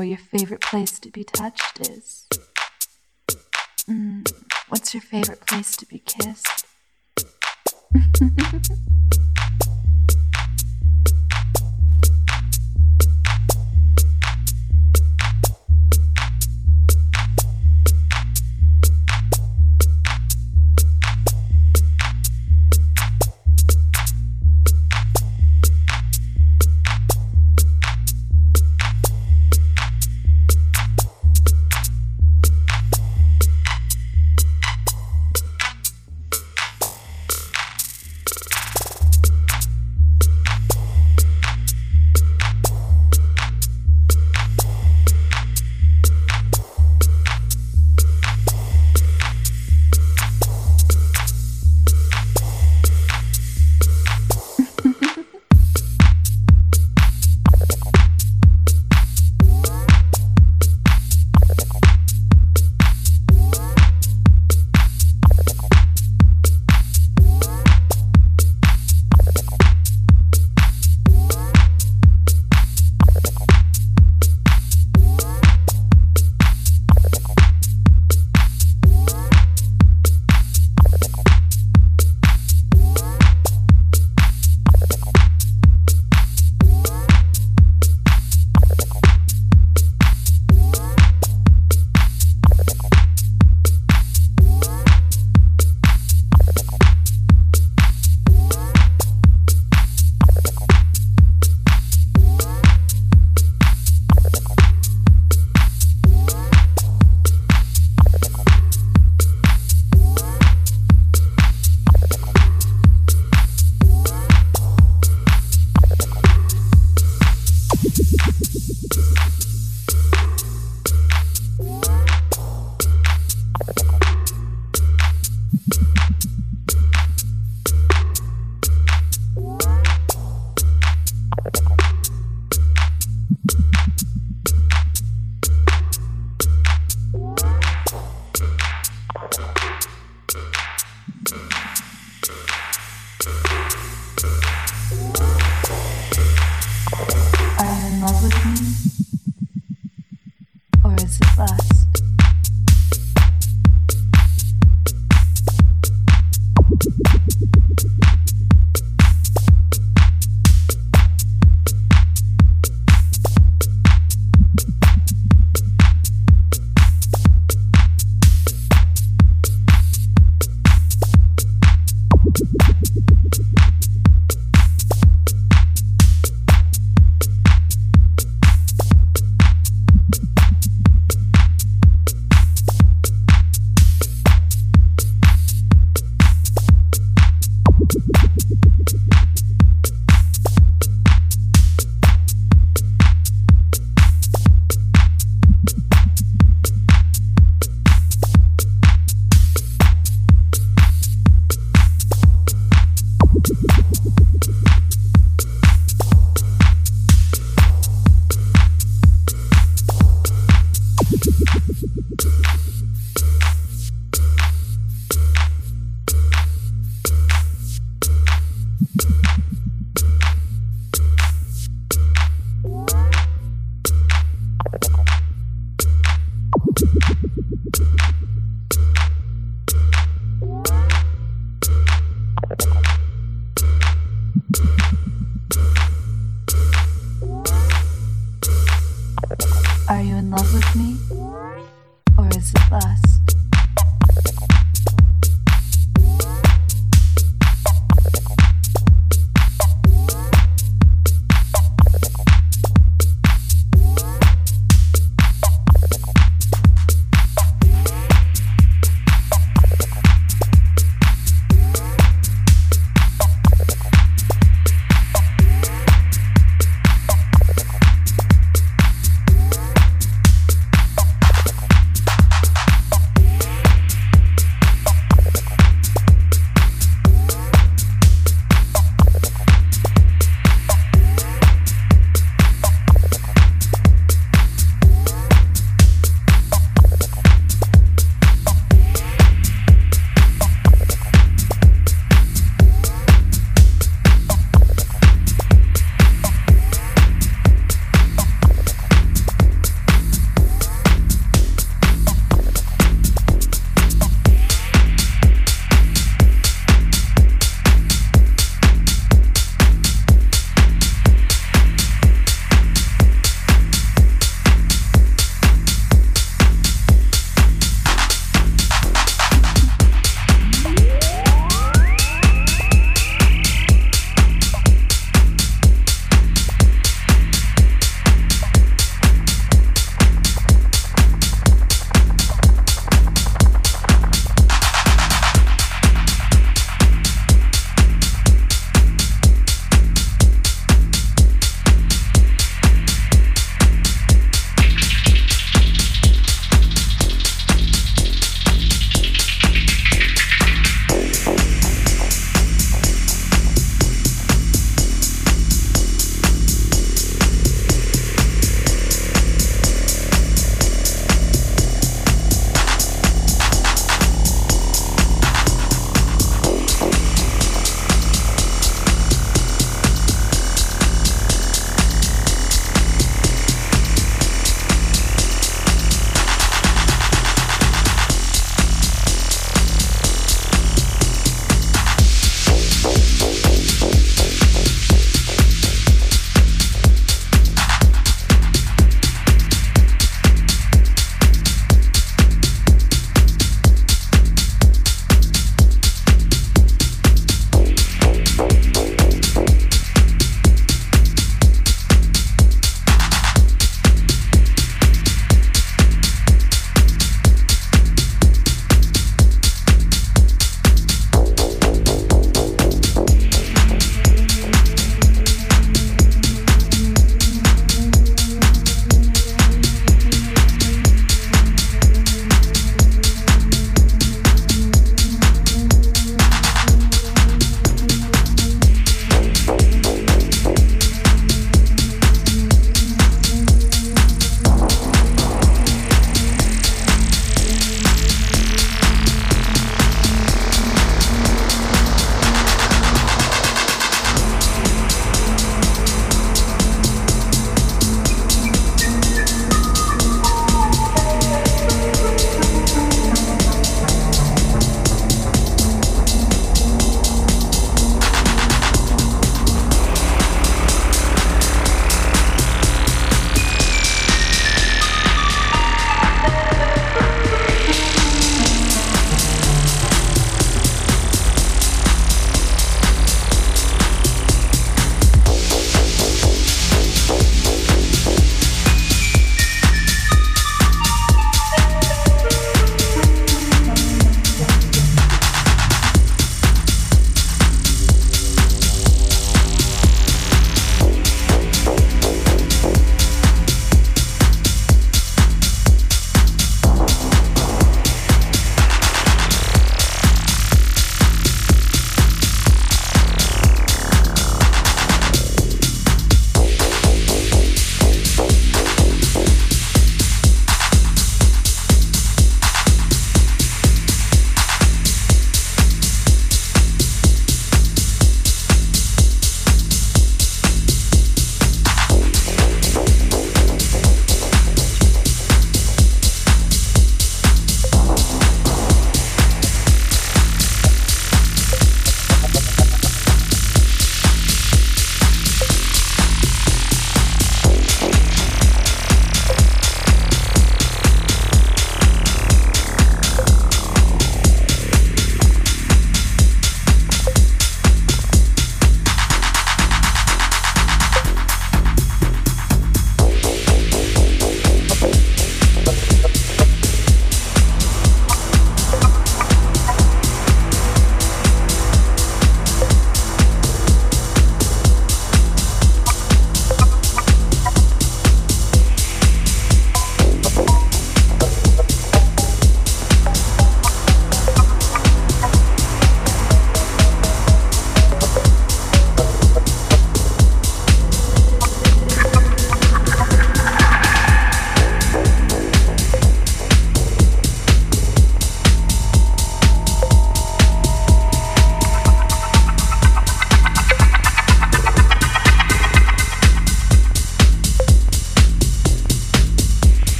where your favorite place to be touched is. Mm, what's your favorite place to be kissed?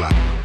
fly.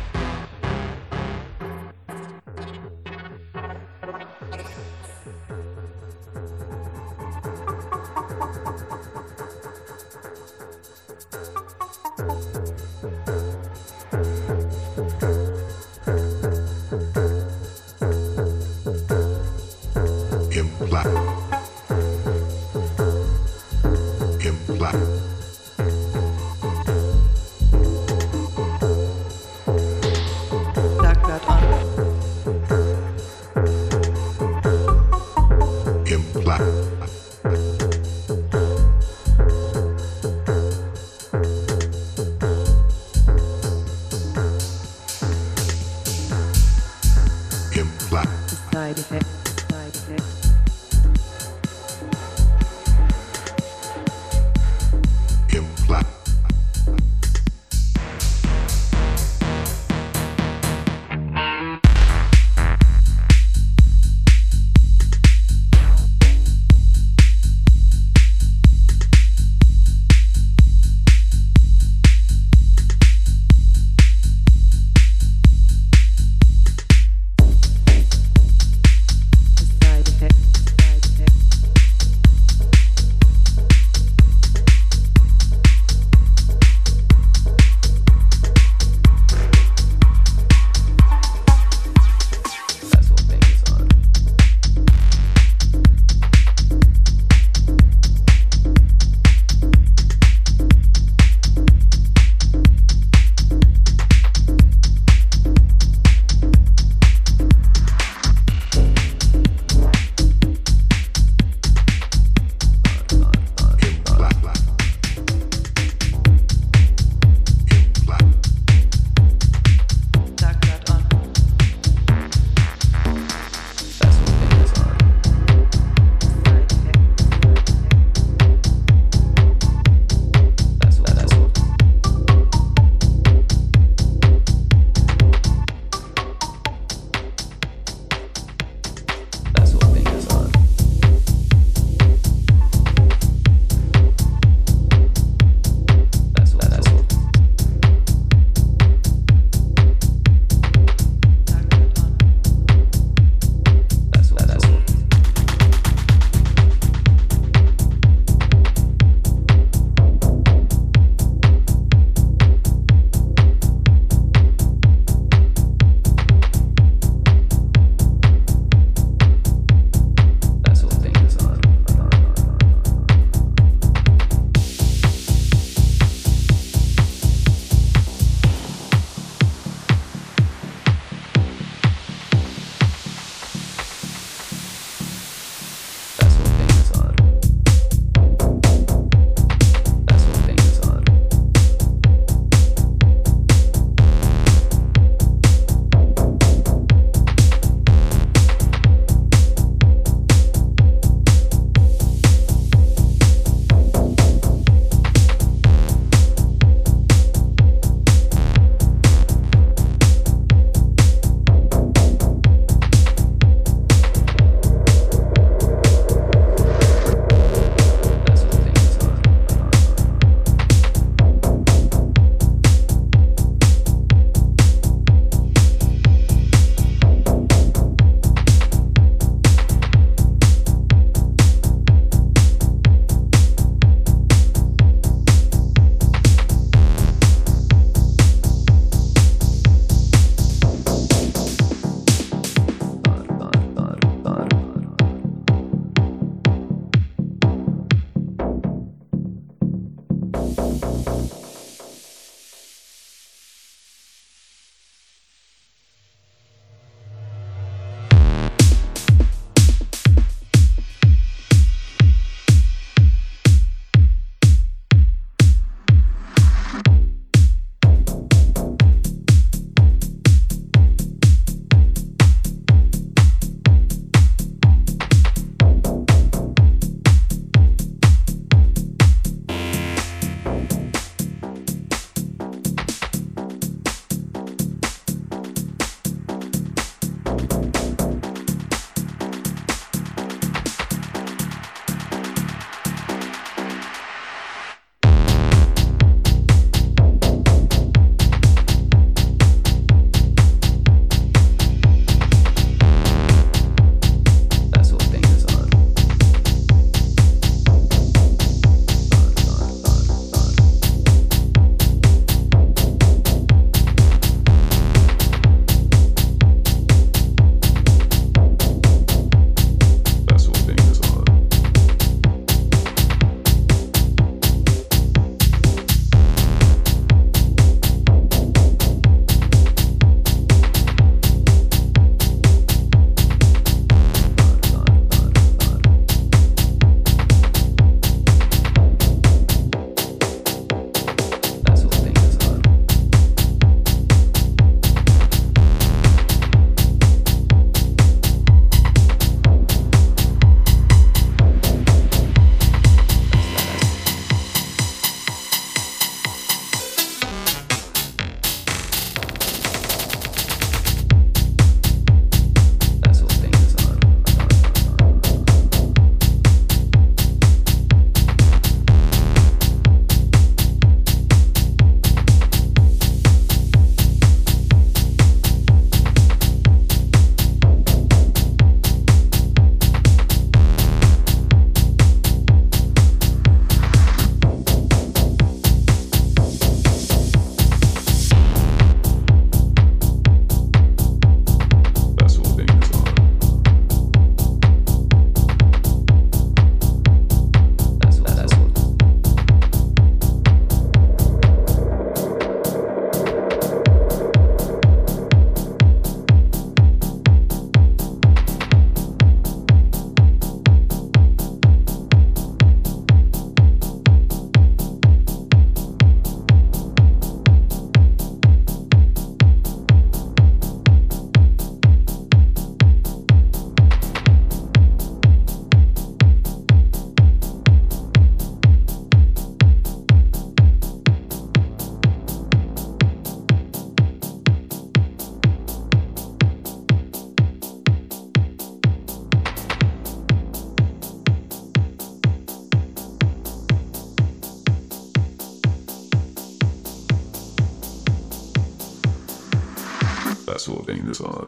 Länge du sa